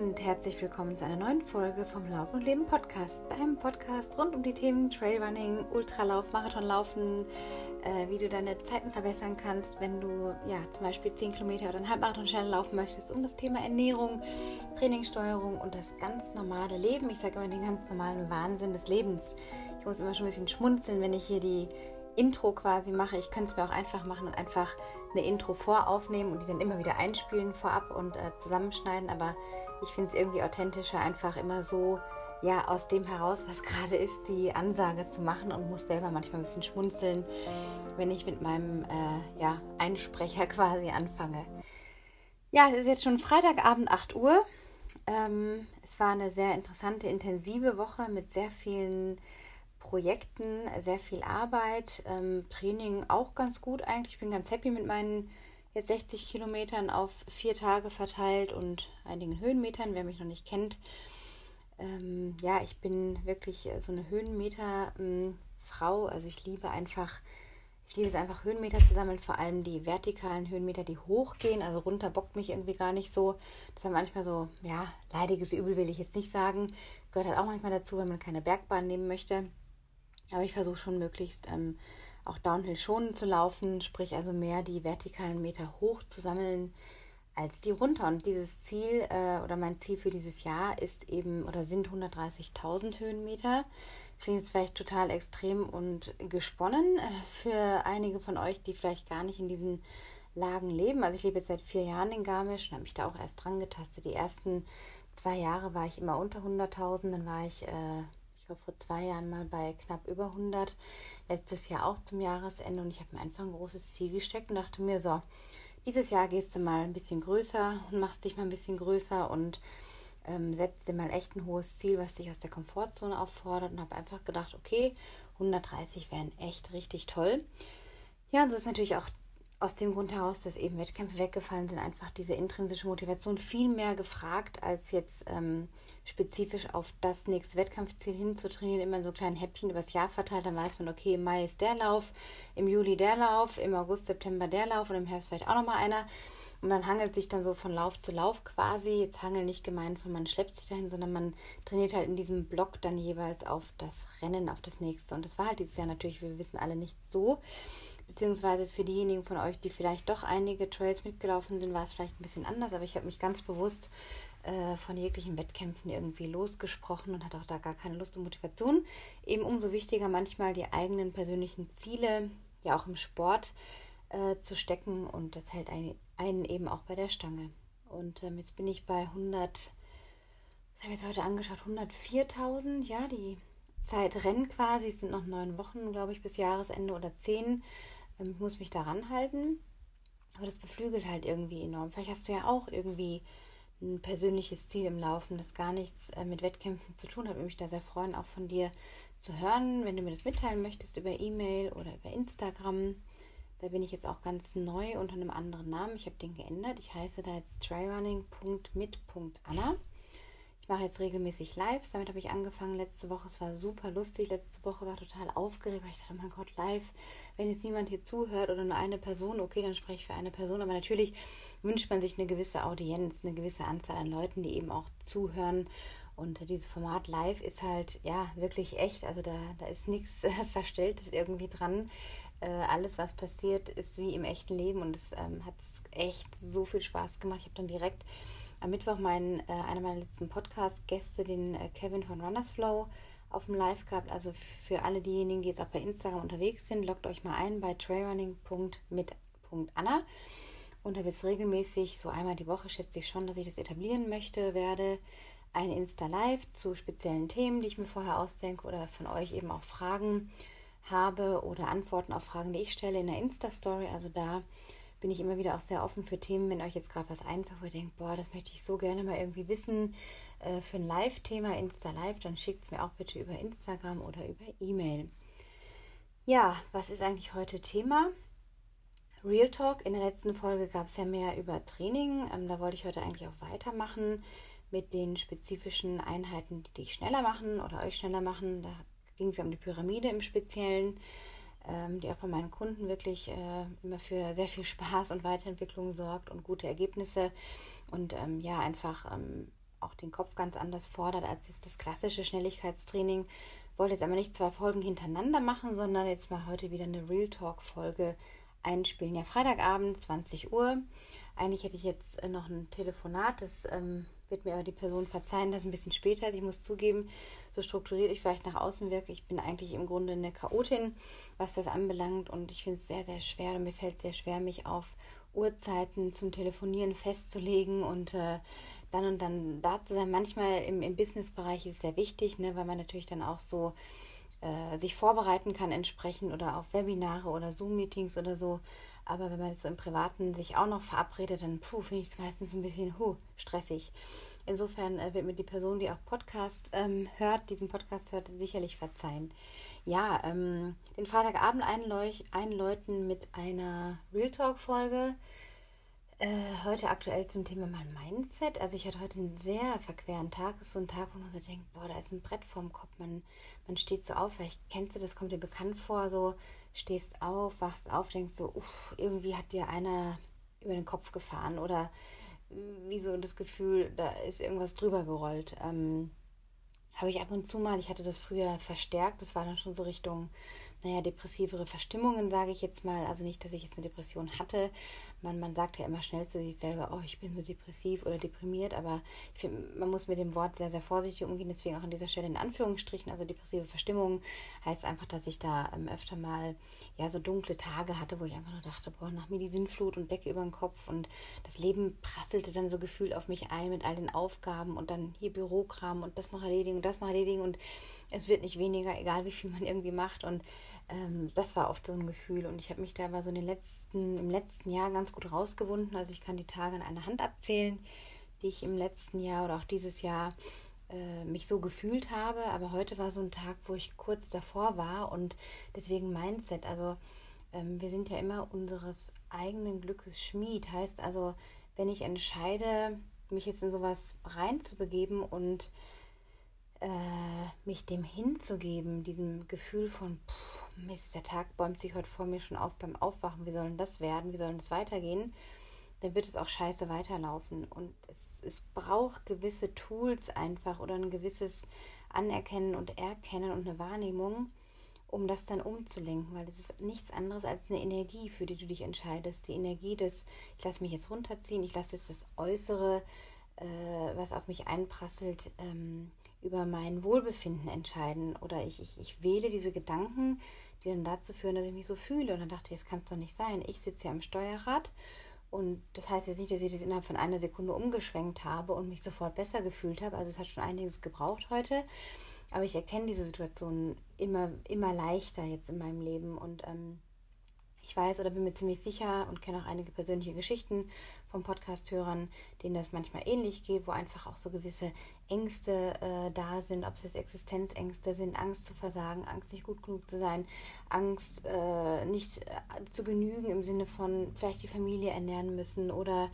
und herzlich willkommen zu einer neuen Folge vom Lauf und Leben Podcast, deinem Podcast rund um die Themen Trailrunning, Ultralauf, Marathonlaufen, äh, wie du deine Zeiten verbessern kannst, wenn du ja zum Beispiel 10 Kilometer oder einen Halbmarathon schnell laufen möchtest, um das Thema Ernährung, Trainingssteuerung und das ganz normale Leben. Ich sage immer den ganz normalen Wahnsinn des Lebens. Ich muss immer schon ein bisschen schmunzeln, wenn ich hier die Intro quasi mache. Ich könnte es mir auch einfach machen und einfach eine Intro voraufnehmen und die dann immer wieder einspielen vorab und äh, zusammenschneiden. Aber ich finde es irgendwie authentischer, einfach immer so, ja, aus dem heraus, was gerade ist, die Ansage zu machen und muss selber manchmal ein bisschen schmunzeln, wenn ich mit meinem äh, ja, Einsprecher quasi anfange. Ja, es ist jetzt schon Freitagabend 8 Uhr. Ähm, es war eine sehr interessante, intensive Woche mit sehr vielen Projekten sehr viel Arbeit, ähm, Training auch ganz gut eigentlich. Ich bin ganz happy mit meinen jetzt 60 Kilometern auf vier Tage verteilt und einigen Höhenmetern, wer mich noch nicht kennt. Ähm, ja, ich bin wirklich so eine Höhenmeter-Frau. Ähm, also ich liebe einfach, ich liebe es einfach, Höhenmeter zu sammeln, vor allem die vertikalen Höhenmeter, die hochgehen. Also runter bockt mich irgendwie gar nicht so. Das ist manchmal so, ja, leidiges Übel will ich jetzt nicht sagen. Gehört halt auch manchmal dazu, wenn man keine Bergbahn nehmen möchte. Aber ich versuche schon möglichst ähm, auch Downhill schonend zu laufen, sprich also mehr die vertikalen Meter hoch zu sammeln als die runter. Und dieses Ziel äh, oder mein Ziel für dieses Jahr ist eben oder sind 130.000 Höhenmeter. Klingt jetzt vielleicht total extrem und gesponnen äh, für einige von euch, die vielleicht gar nicht in diesen Lagen leben. Also ich lebe jetzt seit vier Jahren in Garmisch und habe mich da auch erst dran getastet. Die ersten zwei Jahre war ich immer unter 100.000, dann war ich äh, ich war vor zwei Jahren mal bei knapp über 100, letztes Jahr auch zum Jahresende. Und ich habe mir einfach ein großes Ziel gesteckt und dachte mir, so, dieses Jahr gehst du mal ein bisschen größer und machst dich mal ein bisschen größer und ähm, setzt dir mal echt ein hohes Ziel, was dich aus der Komfortzone auffordert. Und habe einfach gedacht, okay, 130 wären echt richtig toll. Ja, und so ist natürlich auch aus dem Grund heraus, dass eben Wettkämpfe weggefallen sind, einfach diese intrinsische Motivation viel mehr gefragt, als jetzt ähm, spezifisch auf das nächste Wettkampfziel hinzutrainieren, immer so kleinen Häppchen übers Jahr verteilt. Dann weiß man, okay, im Mai ist der Lauf, im Juli der Lauf, im August, September der Lauf und im Herbst vielleicht auch nochmal einer. Und man hangelt sich dann so von Lauf zu Lauf quasi. Jetzt hangeln nicht gemeint von man schleppt sich dahin, sondern man trainiert halt in diesem Block dann jeweils auf das Rennen, auf das nächste. Und das war halt dieses Jahr natürlich, wir wissen, alle nicht so beziehungsweise für diejenigen von euch, die vielleicht doch einige Trails mitgelaufen sind, war es vielleicht ein bisschen anders, aber ich habe mich ganz bewusst äh, von jeglichen Wettkämpfen irgendwie losgesprochen und hatte auch da gar keine Lust und Motivation. Eben umso wichtiger manchmal die eigenen persönlichen Ziele, ja auch im Sport, äh, zu stecken und das hält einen, einen, eben auch bei der Stange. Und ähm, jetzt bin ich bei 100, was habe ich jetzt heute angeschaut, 104.000, ja, die Zeit rennt quasi. Es sind noch neun Wochen, glaube ich, bis Jahresende oder zehn. Ähm, ich muss mich daran halten. Aber das beflügelt halt irgendwie enorm. Vielleicht hast du ja auch irgendwie ein persönliches Ziel im Laufen, das gar nichts äh, mit Wettkämpfen zu tun hat. Ich würde mich da sehr freuen, auch von dir zu hören, wenn du mir das mitteilen möchtest über E-Mail oder über Instagram. Da bin ich jetzt auch ganz neu unter einem anderen Namen. Ich habe den geändert. Ich heiße da jetzt trailrunning.mit.anna. Ich mache jetzt regelmäßig Lives. Damit habe ich angefangen letzte Woche. Es war super lustig. Letzte Woche war total aufgeregt, weil ich dachte, oh mein Gott, live, wenn jetzt niemand hier zuhört oder nur eine Person, okay, dann spreche ich für eine Person. Aber natürlich wünscht man sich eine gewisse Audienz, eine gewisse Anzahl an Leuten, die eben auch zuhören. Und dieses Format live ist halt, ja, wirklich echt. Also da, da ist nichts äh, Verstelltes irgendwie dran. Äh, alles, was passiert, ist wie im echten Leben. Und es ähm, hat echt so viel Spaß gemacht. Ich habe dann direkt am Mittwoch meinen, äh, einer meiner letzten Podcast-Gäste, den äh, Kevin von Runners Flow, auf dem Live gehabt. Also für alle diejenigen, die jetzt auch bei Instagram unterwegs sind, loggt euch mal ein bei trailrunning.mit.anna. Und da wird es regelmäßig, so einmal die Woche schätze ich schon, dass ich das etablieren möchte, werde ein Insta-Live zu speziellen Themen, die ich mir vorher ausdenke oder von euch eben auch Fragen habe oder Antworten auf Fragen, die ich stelle in der Insta-Story. Also da bin ich immer wieder auch sehr offen für Themen, wenn euch jetzt gerade was einfach, wo ihr denkt, boah, das möchte ich so gerne mal irgendwie wissen äh, für ein Live-Thema, Insta-Live, dann schickt es mir auch bitte über Instagram oder über E-Mail. Ja, was ist eigentlich heute Thema? Real Talk. In der letzten Folge gab es ja mehr über Training. Ähm, da wollte ich heute eigentlich auch weitermachen mit den spezifischen Einheiten, die dich schneller machen oder euch schneller machen. Da ging es ja um die Pyramide im Speziellen ähm, die auch bei meinen Kunden wirklich äh, immer für sehr viel Spaß und Weiterentwicklung sorgt und gute Ergebnisse und ähm, ja, einfach ähm, auch den Kopf ganz anders fordert als jetzt das klassische Schnelligkeitstraining. Wollte jetzt aber nicht zwei Folgen hintereinander machen, sondern jetzt mal heute wieder eine Real Talk-Folge einspielen. Ja, Freitagabend, 20 Uhr. Eigentlich hätte ich jetzt äh, noch ein Telefonat, das ähm, wird mir aber die Person verzeihen, dass ein bisschen später ist. Ich muss zugeben, so strukturiert ich vielleicht nach außen wirke, ich bin eigentlich im Grunde eine Chaotin, was das anbelangt. Und ich finde es sehr, sehr schwer und mir fällt es sehr schwer, mich auf Uhrzeiten zum Telefonieren festzulegen und äh, dann und dann da zu sein. Manchmal im, im Businessbereich ist es sehr wichtig, ne, weil man natürlich dann auch so äh, sich vorbereiten kann entsprechend oder auf Webinare oder Zoom-Meetings oder so. Aber wenn man jetzt so im Privaten sich auch noch verabredet, dann finde ich es meistens ein bisschen huh, stressig. Insofern äh, wird mir die Person, die auch Podcast ähm, hört, diesen Podcast hört, sicherlich verzeihen. Ja, ähm, den Freitagabend einläuten mit einer Real Talk-Folge. Äh, heute aktuell zum Thema mein Mindset. Also ich hatte heute einen sehr verqueren Tag. Es ist so ein Tag, wo man so denkt, boah, da ist ein Brett vorm Kopf. Man, man steht so auf. Vielleicht kennst du das, kommt dir bekannt vor. So stehst auf, wachst auf, denkst so, uff, irgendwie hat dir einer über den Kopf gefahren oder wie so das Gefühl, da ist irgendwas drüber gerollt. Ähm, habe ich ab und zu mal, ich hatte das früher verstärkt, das war dann schon so Richtung, naja, depressivere Verstimmungen, sage ich jetzt mal. Also nicht, dass ich jetzt eine Depression hatte. Man, man sagt ja immer schnell zu sich selber, oh, ich bin so depressiv oder deprimiert, aber ich finde, man muss mit dem Wort sehr, sehr vorsichtig umgehen. Deswegen auch an dieser Stelle in Anführungsstrichen, also depressive Verstimmungen heißt einfach, dass ich da ähm, öfter mal ja so dunkle Tage hatte, wo ich einfach nur dachte, boah, nach mir die Sinnflut und Decke über den Kopf und das Leben prasselte dann so gefühlt auf mich ein mit all den Aufgaben und dann hier Bürokram und das noch erledigen und das noch erledigen und es wird nicht weniger, egal wie viel man irgendwie macht und ähm, das war oft so ein Gefühl. Und ich habe mich da aber so in den letzten, im letzten Jahr ganz gut rausgewunden. Also ich kann die Tage an einer Hand abzählen, die ich im letzten Jahr oder auch dieses Jahr äh, mich so gefühlt habe. Aber heute war so ein Tag, wo ich kurz davor war und deswegen Mindset. Also ähm, wir sind ja immer unseres eigenen Glückes Schmied. Heißt also, wenn ich entscheide, mich jetzt in sowas reinzubegeben und äh, mich dem hinzugeben, diesem Gefühl von, pff, Mist, der Tag bäumt sich heute vor mir schon auf beim Aufwachen, wie soll denn das werden, wie soll es weitergehen, dann wird es auch scheiße weiterlaufen. Und es, es braucht gewisse Tools einfach oder ein gewisses Anerkennen und Erkennen und eine Wahrnehmung, um das dann umzulenken, weil es ist nichts anderes als eine Energie, für die du dich entscheidest. Die Energie des, ich lasse mich jetzt runterziehen, ich lasse jetzt das Äußere, äh, was auf mich einprasselt, ähm, über mein Wohlbefinden entscheiden oder ich, ich, ich wähle diese Gedanken, die dann dazu führen, dass ich mich so fühle. Und dann dachte ich, das kann es doch nicht sein. Ich sitze ja am Steuerrad und das heißt jetzt nicht, dass ich das innerhalb von einer Sekunde umgeschwenkt habe und mich sofort besser gefühlt habe. Also es hat schon einiges gebraucht heute. Aber ich erkenne diese Situation immer, immer leichter jetzt in meinem Leben und ähm, ich weiß oder bin mir ziemlich sicher und kenne auch einige persönliche Geschichten von Podcast-Hörern, denen das manchmal ähnlich geht, wo einfach auch so gewisse Ängste äh, da sind, ob es jetzt Existenzängste sind, Angst zu versagen, Angst nicht gut genug zu sein, Angst äh, nicht äh, zu genügen im Sinne von vielleicht die Familie ernähren müssen oder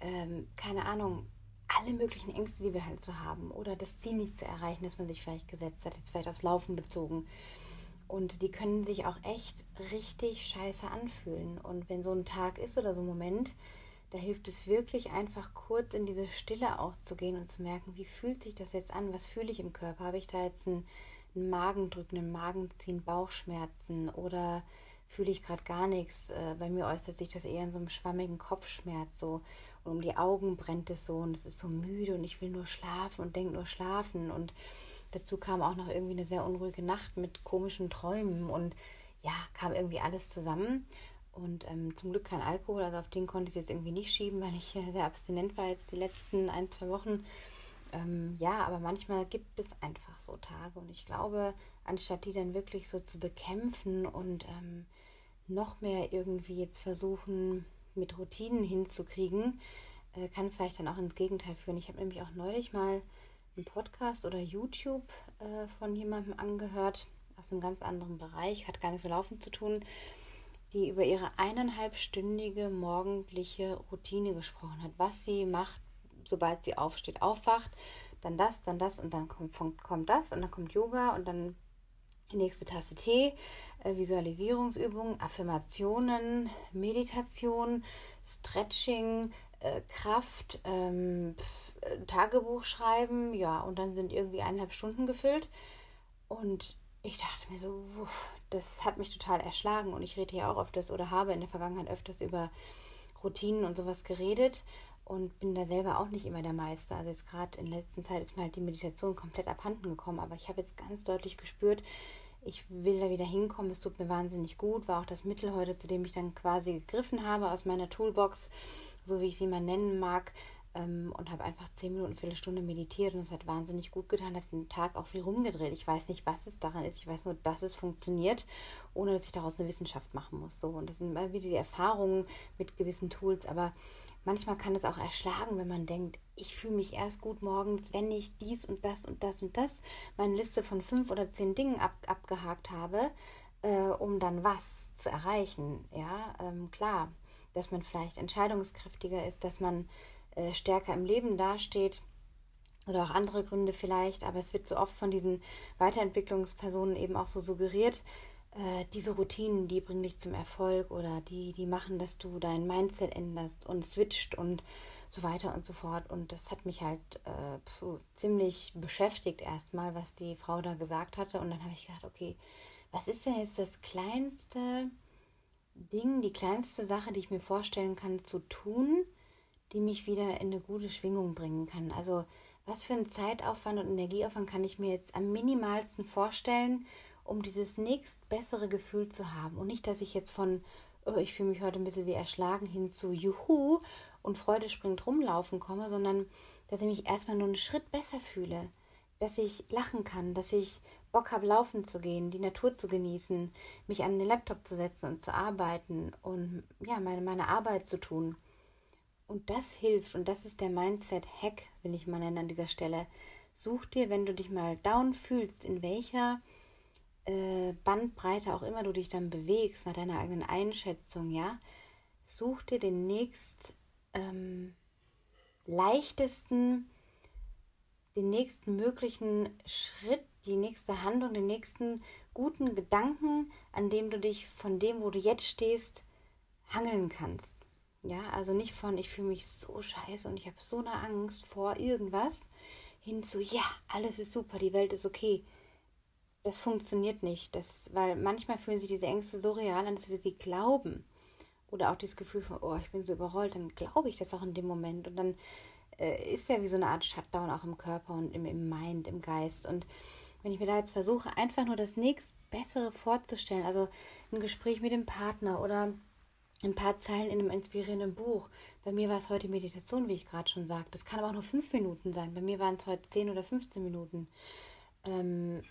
ähm, keine Ahnung, alle möglichen Ängste, die wir halt so haben oder das Ziel nicht zu erreichen, das man sich vielleicht gesetzt hat, jetzt vielleicht aufs Laufen bezogen. Und die können sich auch echt richtig scheiße anfühlen. Und wenn so ein Tag ist oder so ein Moment, da hilft es wirklich einfach kurz in diese Stille auch zu gehen und zu merken, wie fühlt sich das jetzt an? Was fühle ich im Körper? Habe ich da jetzt einen, einen Magendrücken, einen Magenziehen, Bauchschmerzen oder fühle ich gerade gar nichts? Äh, bei mir äußert sich das eher in so einem schwammigen Kopfschmerz so und um die Augen brennt es so und es ist so müde und ich will nur schlafen und denke nur schlafen und Dazu kam auch noch irgendwie eine sehr unruhige Nacht mit komischen Träumen und ja, kam irgendwie alles zusammen. Und ähm, zum Glück kein Alkohol, also auf den konnte ich jetzt irgendwie nicht schieben, weil ich sehr abstinent war jetzt die letzten ein, zwei Wochen. Ähm, ja, aber manchmal gibt es einfach so Tage und ich glaube, anstatt die dann wirklich so zu bekämpfen und ähm, noch mehr irgendwie jetzt versuchen, mit Routinen hinzukriegen, äh, kann vielleicht dann auch ins Gegenteil führen. Ich habe nämlich auch neulich mal einen Podcast oder YouTube äh, von jemandem angehört, aus einem ganz anderen Bereich, hat gar nichts mit Laufen zu tun, die über ihre eineinhalbstündige morgendliche Routine gesprochen hat, was sie macht, sobald sie aufsteht, aufwacht, dann das, dann das und dann kommt, kommt das und dann kommt Yoga und dann die nächste Tasse Tee, äh, Visualisierungsübungen, Affirmationen, Meditation, Stretching, Kraft, ähm, äh, Tagebuch schreiben, ja, und dann sind irgendwie eineinhalb Stunden gefüllt. Und ich dachte mir so, wuff, das hat mich total erschlagen. Und ich rede ja auch öfters oder habe in der Vergangenheit öfters über Routinen und sowas geredet und bin da selber auch nicht immer der Meister. Also jetzt gerade in letzter Zeit ist mir halt die Meditation komplett abhanden gekommen, aber ich habe jetzt ganz deutlich gespürt, ich will da wieder hinkommen. Es tut mir wahnsinnig gut. War auch das Mittel heute, zu dem ich dann quasi gegriffen habe aus meiner Toolbox, so wie ich sie mal nennen mag, ähm, und habe einfach zehn Minuten, Viertelstunde meditiert und es hat wahnsinnig gut getan, hat den Tag auch viel rumgedreht. Ich weiß nicht, was es daran ist. Ich weiß nur, dass es funktioniert, ohne dass ich daraus eine Wissenschaft machen muss. So und das sind immer wieder die Erfahrungen mit gewissen Tools, aber manchmal kann es auch erschlagen, wenn man denkt, ich fühle mich erst gut morgens, wenn ich dies und das und das und das meine Liste von fünf oder zehn Dingen ab, abgehakt habe, äh, um dann was zu erreichen. Ja, ähm, klar, dass man vielleicht entscheidungskräftiger ist, dass man äh, stärker im Leben dasteht oder auch andere Gründe vielleicht, aber es wird so oft von diesen Weiterentwicklungspersonen eben auch so suggeriert, äh, diese Routinen, die bringen dich zum Erfolg oder die, die machen, dass du dein Mindset änderst und switcht und so weiter und so fort. Und das hat mich halt äh, pf, ziemlich beschäftigt erstmal, was die Frau da gesagt hatte. Und dann habe ich gedacht, okay, was ist denn jetzt das kleinste Ding, die kleinste Sache, die ich mir vorstellen kann zu tun, die mich wieder in eine gute Schwingung bringen kann. Also was für einen Zeitaufwand und Energieaufwand kann ich mir jetzt am minimalsten vorstellen, um dieses nächst bessere Gefühl zu haben. Und nicht, dass ich jetzt von, oh, ich fühle mich heute ein bisschen wie erschlagen, hin zu Juhu und Freude springt rumlaufen komme, sondern dass ich mich erstmal nur einen Schritt besser fühle. Dass ich lachen kann, dass ich Bock habe, laufen zu gehen, die Natur zu genießen, mich an den Laptop zu setzen und zu arbeiten und ja, meine, meine Arbeit zu tun. Und das hilft und das ist der Mindset-Hack, will ich mal nennen an dieser Stelle. Such dir, wenn du dich mal down fühlst, in welcher äh, Bandbreite auch immer du dich dann bewegst, nach deiner eigenen Einschätzung, ja, such dir den nächst ähm, leichtesten, den nächsten möglichen Schritt, die nächste Handlung, den nächsten guten Gedanken, an dem du dich von dem, wo du jetzt stehst, hangeln kannst. Ja, also nicht von, ich fühle mich so scheiße und ich habe so eine Angst vor irgendwas, hin zu, ja, alles ist super, die Welt ist okay. Das funktioniert nicht, das, weil manchmal fühlen sich diese Ängste so real an, dass wir sie glauben. Oder auch dieses Gefühl von, oh, ich bin so überrollt, dann glaube ich das auch in dem Moment. Und dann äh, ist ja wie so eine Art Shutdown auch im Körper und im, im Mind, im Geist. Und wenn ich mir da jetzt versuche, einfach nur das nächst Bessere vorzustellen, also ein Gespräch mit dem Partner oder ein paar Zeilen in einem inspirierenden Buch. Bei mir war es heute Meditation, wie ich gerade schon sagte. Das kann aber auch nur fünf Minuten sein. Bei mir waren es heute zehn oder 15 Minuten. Ähm,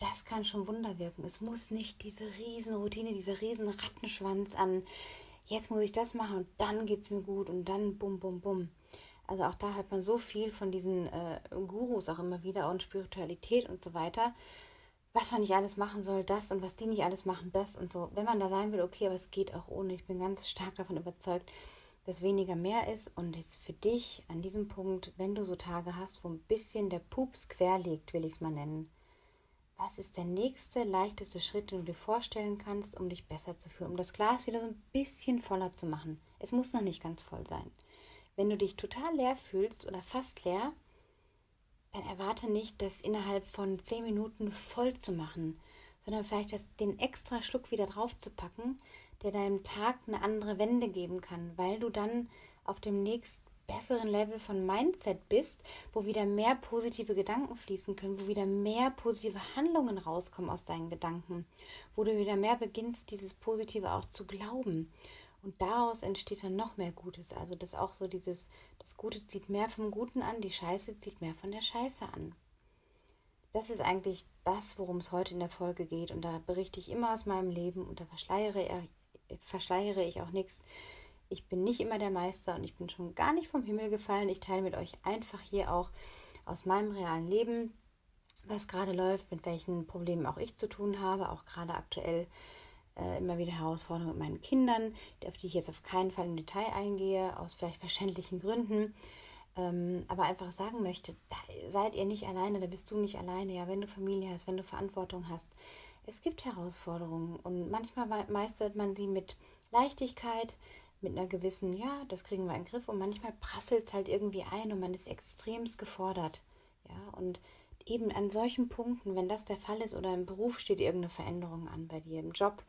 das kann schon Wunder wirken. Es muss nicht diese riesen Routine, dieser riesen Rattenschwanz an, jetzt muss ich das machen und dann geht es mir gut und dann bum, bum, bum. Also auch da hat man so viel von diesen äh, Gurus auch immer wieder und Spiritualität und so weiter was man nicht alles machen soll, das und was die nicht alles machen, das und so. Wenn man da sein will, okay, aber es geht auch ohne. Ich bin ganz stark davon überzeugt, dass weniger mehr ist und jetzt für dich an diesem Punkt, wenn du so Tage hast, wo ein bisschen der Pups quer liegt, will ich es mal nennen. Was ist der nächste, leichteste Schritt, den du dir vorstellen kannst, um dich besser zu fühlen, um das Glas wieder so ein bisschen voller zu machen? Es muss noch nicht ganz voll sein. Wenn du dich total leer fühlst oder fast leer, dann erwarte nicht, das innerhalb von zehn Minuten voll zu machen, sondern vielleicht das, den extra Schluck wieder drauf zu packen, der deinem Tag eine andere Wende geben kann, weil du dann auf dem nächst besseren Level von Mindset bist, wo wieder mehr positive Gedanken fließen können, wo wieder mehr positive Handlungen rauskommen aus deinen Gedanken, wo du wieder mehr beginnst, dieses Positive auch zu glauben. Und daraus entsteht dann noch mehr Gutes. Also das auch so dieses, das Gute zieht mehr vom Guten an, die Scheiße zieht mehr von der Scheiße an. Das ist eigentlich das, worum es heute in der Folge geht. Und da berichte ich immer aus meinem Leben und da verschleiere, verschleiere ich auch nichts. Ich bin nicht immer der Meister und ich bin schon gar nicht vom Himmel gefallen. Ich teile mit euch einfach hier auch aus meinem realen Leben, was gerade läuft, mit welchen Problemen auch ich zu tun habe, auch gerade aktuell äh, immer wieder Herausforderungen mit meinen Kindern, auf die ich jetzt auf keinen Fall im Detail eingehe, aus vielleicht verständlichen Gründen. Ähm, aber einfach sagen möchte, da seid ihr nicht alleine, da bist du nicht alleine. Ja, wenn du Familie hast, wenn du Verantwortung hast. Es gibt Herausforderungen und manchmal meistert man sie mit Leichtigkeit, mit einer gewissen, ja, das kriegen wir in den Griff und manchmal prasselt es halt irgendwie ein und man ist extremst gefordert. Ja, und eben an solchen Punkten, wenn das der Fall ist oder im Beruf steht irgendeine Veränderung an bei dir, im Job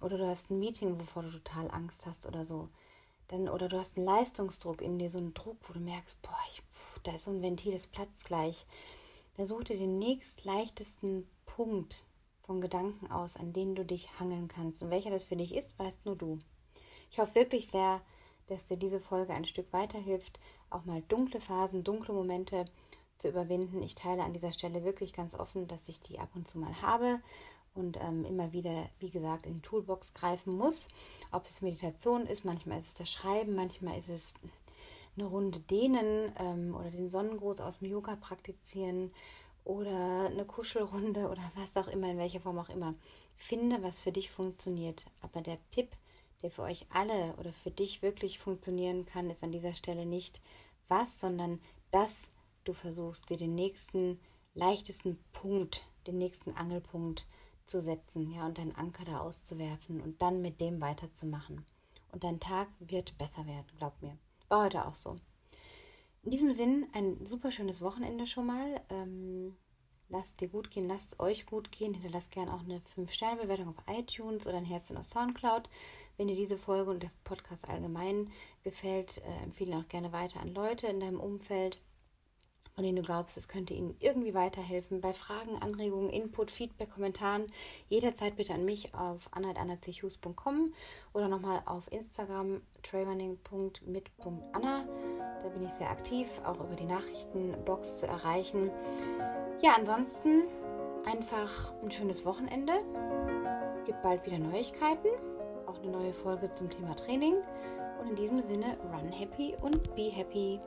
oder du hast ein Meeting, wovor du total Angst hast oder so, dann oder du hast einen Leistungsdruck in dir, so einen Druck, wo du merkst, boah, ich, pff, da ist so ein Ventil, das platzt gleich. Dann such dir den nächst leichtesten Punkt von Gedanken aus, an denen du dich hangeln kannst. Und welcher das für dich ist, weißt nur du. Ich hoffe wirklich sehr, dass dir diese Folge ein Stück weiterhilft, auch mal dunkle Phasen, dunkle Momente zu überwinden. Ich teile an dieser Stelle wirklich ganz offen, dass ich die ab und zu mal habe und ähm, immer wieder, wie gesagt, in die Toolbox greifen muss. Ob es Meditation ist, manchmal ist es das Schreiben, manchmal ist es eine Runde dehnen ähm, oder den Sonnengruß aus dem Yoga praktizieren oder eine Kuschelrunde oder was auch immer, in welcher Form auch immer. Finde, was für dich funktioniert. Aber der Tipp, der für euch alle oder für dich wirklich funktionieren kann, ist an dieser Stelle nicht was, sondern dass du versuchst, dir den nächsten leichtesten Punkt, den nächsten Angelpunkt zu setzen, ja, und deinen Anker da auszuwerfen und dann mit dem weiterzumachen. Und dein Tag wird besser werden, glaub mir. War heute auch so. In diesem Sinn ein super schönes Wochenende schon mal. Ähm, lasst dir gut gehen, lasst euch gut gehen. Hinterlasst gerne auch eine 5-Sterne-Bewertung auf iTunes oder ein Herzchen auf Soundcloud. Wenn dir diese Folge und der Podcast allgemein gefällt, äh, empfehle ihn auch gerne weiter an Leute in deinem Umfeld von denen du glaubst, es könnte ihnen irgendwie weiterhelfen. Bei Fragen, Anregungen, Input, Feedback, Kommentaren jederzeit bitte an mich auf anna.annachus.com oder nochmal auf Instagram trailrunning.mit.anna. Da bin ich sehr aktiv, auch über die Nachrichtenbox zu erreichen. Ja, ansonsten einfach ein schönes Wochenende. Es gibt bald wieder Neuigkeiten, auch eine neue Folge zum Thema Training. Und in diesem Sinne, run happy und be happy.